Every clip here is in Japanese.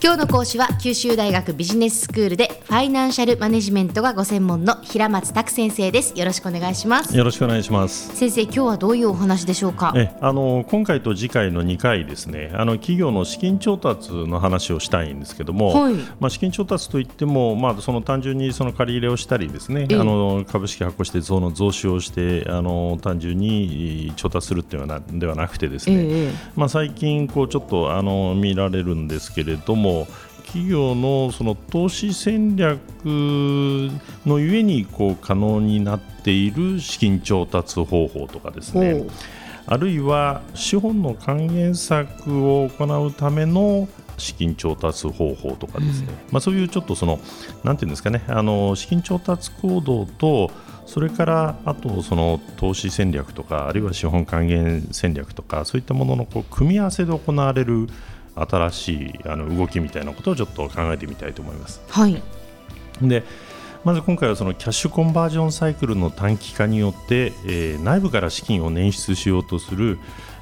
今日の講師は九州大学ビジネススクールでファイナンシャルマネジメントがご専門の平松卓先生です。よろしくお願いします。よろしくお願いします。先生今日はどういうお話でしょうか？えあの今回と次回の2回ですね。あの企業の資金調達の話をしたいんですけども、はい、まあ、資金調達といっても、まあ、その単純にその借り入れをしたりですね、あの株式発行してその増資をしてあの単純に調達するっていうのではなくてですね、まあ、最近こうちょっとあの見られるんですけれどもも企業のその投資戦略のゆえにこう可能になっている資金調達方法とかですね。あるいは資本の還元策を行うための資金調達方法とかですね、うん、まあ、そういうちょっとそのなんていうんですかね。あの資金調達行動とそれからあとその投資戦略とかあるいは資本還元戦略とかそういったもののこう組み合わせで行われる新しいあの動きみたいなことをちょっと考えてみたいと思います。はい、でまず今回はそのキャッシュコンバージョンサイクルの短期化によって、えー、内部から資金を捻出しようとする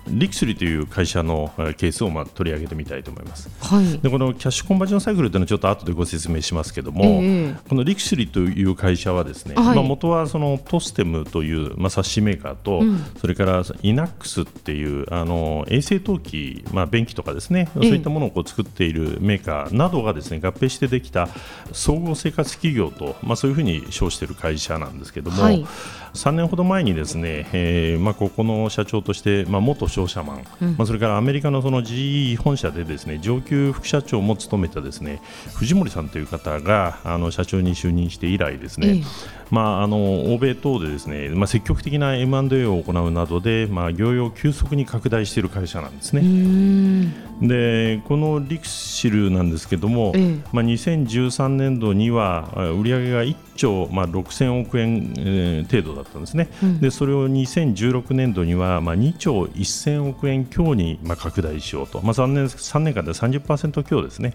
リクスリという会社のケースをまあ取り上げてみたいと思います、はい、でこのキャッシュコンバージョンサイクルというのはちょっと後でご説明しますけども、えー、このリクスリという会社はですね、はい、まあ、元はそのトステムという、まあ、冊子メーカーと、うん、それからイナックスっていうあの衛生陶器、まあ、便器とかですね、そういったものをこう作っているメーカーなどがですね合併してできた総合生活企業と、まあ、そういうふうに称している会社なんですけども、はい、3年ほど前にですね、えーまあ、ここの社長として、まあ、元商社マン、うん、まあ、それからアメリカのその GE 本社でですね上級副社長も務めたですね藤森さんという方があの社長に就任して以来ですね、えまあ、あの欧米等でですね、まあ、積極的な M&A を行うなどで、まあ、業用急速に拡大している会社なんですね。でこのリクシルなんですけども、ええ、まあ、2013年度には売上が1兆、まあ、6000億円、えー、程度だったんですね、うん、でそれを2016年度には、まあ、2兆1000億円強に、まあ、拡大しようと、まあ、3, 年3年間で30%強ですね。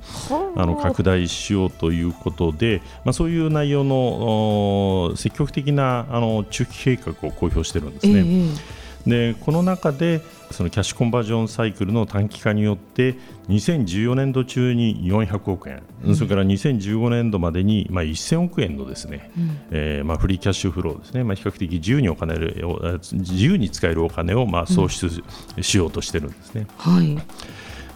あの拡大しようということで、まあ、そういう内容の積極的なあの中期計画を公表しているんですね。えでこの中でそのキャッシュコンバージョンサイクルの短期化によって2014年度中に400億円、うん、それから2015年度までにまあ1000億円のですね、うん、えー、まあフリーキャッシュフローですね、まあ、比較的自由にお金自由に使えるお金をまあ創出しようとしてるんですね。うん、はい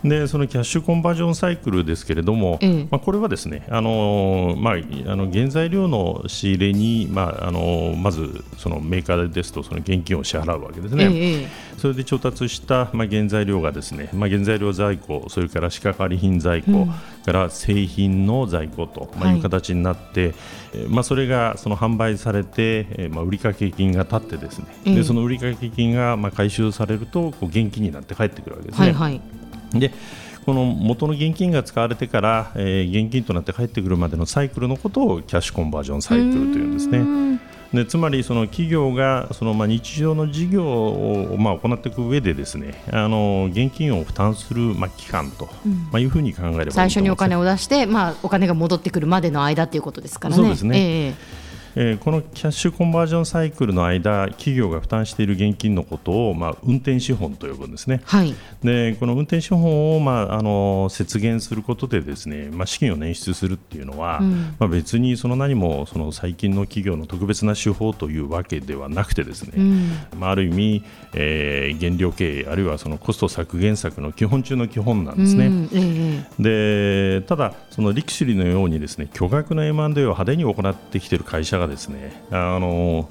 でそのキャッシュコンバージョンサイクルですけれども、ええ、まあ、これはですねあの、まあ、あの原材料の仕入れに、まあ、あのまずそのメーカーですとその現金を支払うわけですね、え、それで調達した、まあ、原材料がですね、まあ、原材料在庫それから仕掛かり品在庫、うん、から製品の在庫と、まあ、いう形になって、はい、まあ、それがその販売されて、えまあ、売掛金が立ってですね、でその売掛金がまあ回収されるとこう現金になって帰ってくるわけですね。はいはいでこの元の現金が使われてから、えー、現金となって返ってくるまでのサイクルのことをキャッシュコンバージョンサイクルというんですね。でつまりその企業がそのまあ日常の事業をまあ行っていく上でですねあの現金を負担するまあ期間と、まあいうふうに考えれば最初にお金を出して、まあ、お金が戻ってくるまでの間ということですからね。そうですね、えーえー、このキャッシュコンバージョンサイクルの間企業が負担している現金のことを、まあ、運転資本と呼ぶんですね、はい、でこの運転資本を、まあ、あの節減することでですね、まあ、資金を捻出するっていうのは、うん、まあ、別にその何もその最近の企業の特別な手法というわけではなくてですね、うん、まあ、ある意味、えー、原料経営あるいはそのコスト削減策の基本中の基本なんですね。うん。でただそのリクシリのようにですね巨額の M&A を派手に行ってきている会社ががですね。あの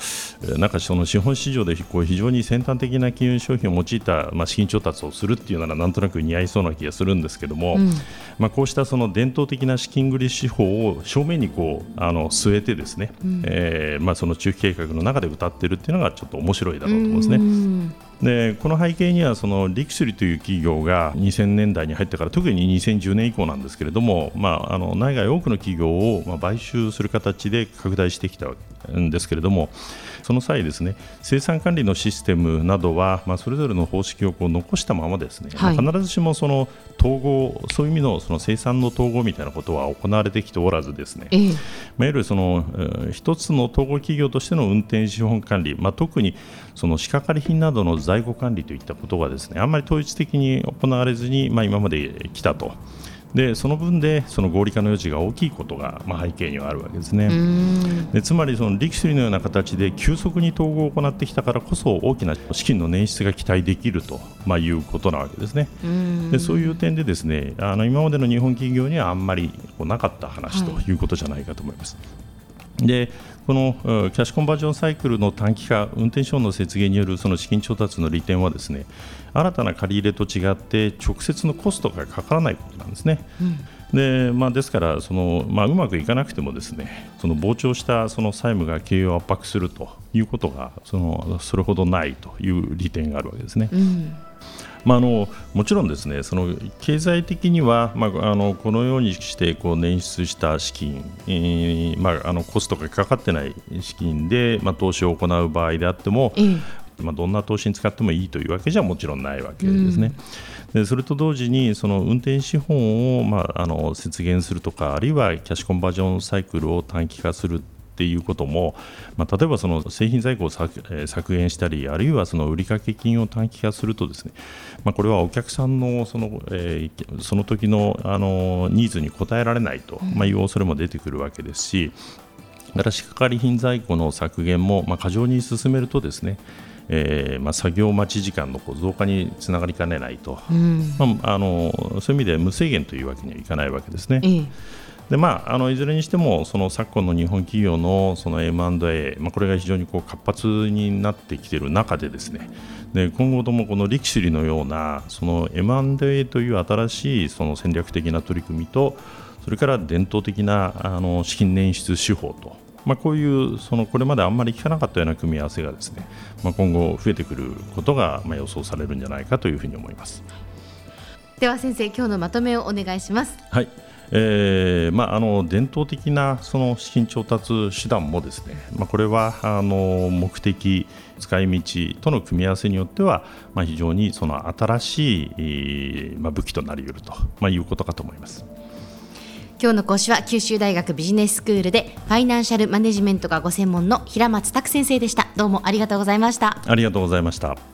なんかその資本市場でこう非常に先端的な金融商品を用いた、まあ、資金調達をするっていうならなんとなく似合いそうな気がするんですけども、うん、まあ、こうしたその伝統的な資金繰り手法を正面にこうあの据えてですね、うん、えー、まあ、その中期計画の中で歌っているっていうのがちょっと面白いだろうと思うんですね。でこの背景にはそのリクスリという企業が2000年代に入ってから特に2010年以降なんですけれども、まあ、あの内外多くの企業を買収する形で拡大してきたんですけれどもその際ですね生産管理のシステムなどは、まあ、それぞれの方式をこう残したままですね、はい、必ずしもその統合そういう意味のその生産の統合みたいなことは行われてきておらずですね、えー、まあ、いわゆるその、えー、一つの統合企業としての運転資本管理、まあ、特にその仕掛かり品などの在庫管理といったことがですねあんまり統一的に行われずに、まあ、今まで来たと。でその分でその合理化の余地が大きいことが、まあ、背景にはあるわけですね。でつまりその力士のような形で急速に統合を行ってきたからこそ大きな資金の捻出が期待できると、まあ、いうことなわけですね。でそういう点でですねあの今までの日本企業にはあんまりこうなかった話ということじゃないかと思います。はい、でこのキャッシュコンバージョンサイクルの短期化、運転証の節減によるその資金調達の利点はですね新たな借り入れと違って直接のコストがかからないことなんですね。うんでまあ、ですからその、まあ、うまくいかなくてもですねその膨張したその債務が経営を圧迫するということがそのそれほどないという利点があるわけですね。うんまあ、あのもちろんですねその経済的には、まあ、あのこのようにしてこう捻出した資金、えーまあ、あのコストがかかってない資金で、まあ、投資を行う場合であっても、まあ、どんな投資に使ってもいいというわけじゃもちろんないわけですね。うん、でそれと同時にその運転資本を、まあ、あの節減するとかあるいはキャッシュコンバージョンサイクルを短期化するっていうことも、まあ、例えばその製品在庫を削減したりあるいはその売掛金を短期化するとですね、まあ、これはお客さんのその,、えー、その時のあのニーズに応えられないと、まあ、いう恐れも出てくるわけですし、だから仕掛かり品在庫の削減も、まあ、過剰に進めるとですねえーまあ、作業待ち時間の増加につながりかねないと、うん、まあ、あのそういう意味で無制限というわけにはいかないわけですね。えーでまあ、あのいずれにしてもその昨今の日本企業のその M&A、まあ、これが非常にこう活発になってきている中でですねで今後ともこの力士のようなその M&A という新しいその戦略的な取り組みとそれから伝統的なあの資金捻出手法と、まあ、こういうそのこれまであんまり聞かなかったような組み合わせがですね、まあ、今後増えてくることがまあ予想されるんじゃないかというふうに思います。では先生今日のまとめをお願いします。はいえーまあ、あの伝統的なその資金調達手段もですね、まあ、これはあの目的、使い道との組み合わせによっては、まあ、非常にその新しい、まあ、武器となり得ると、まあ、いうことかと思います。今日の講師は九州大学ビジネススクールでファイナンシャルマネジメントがご専門の平松卓先生でした。どうもありがとうございました。ありがとうございました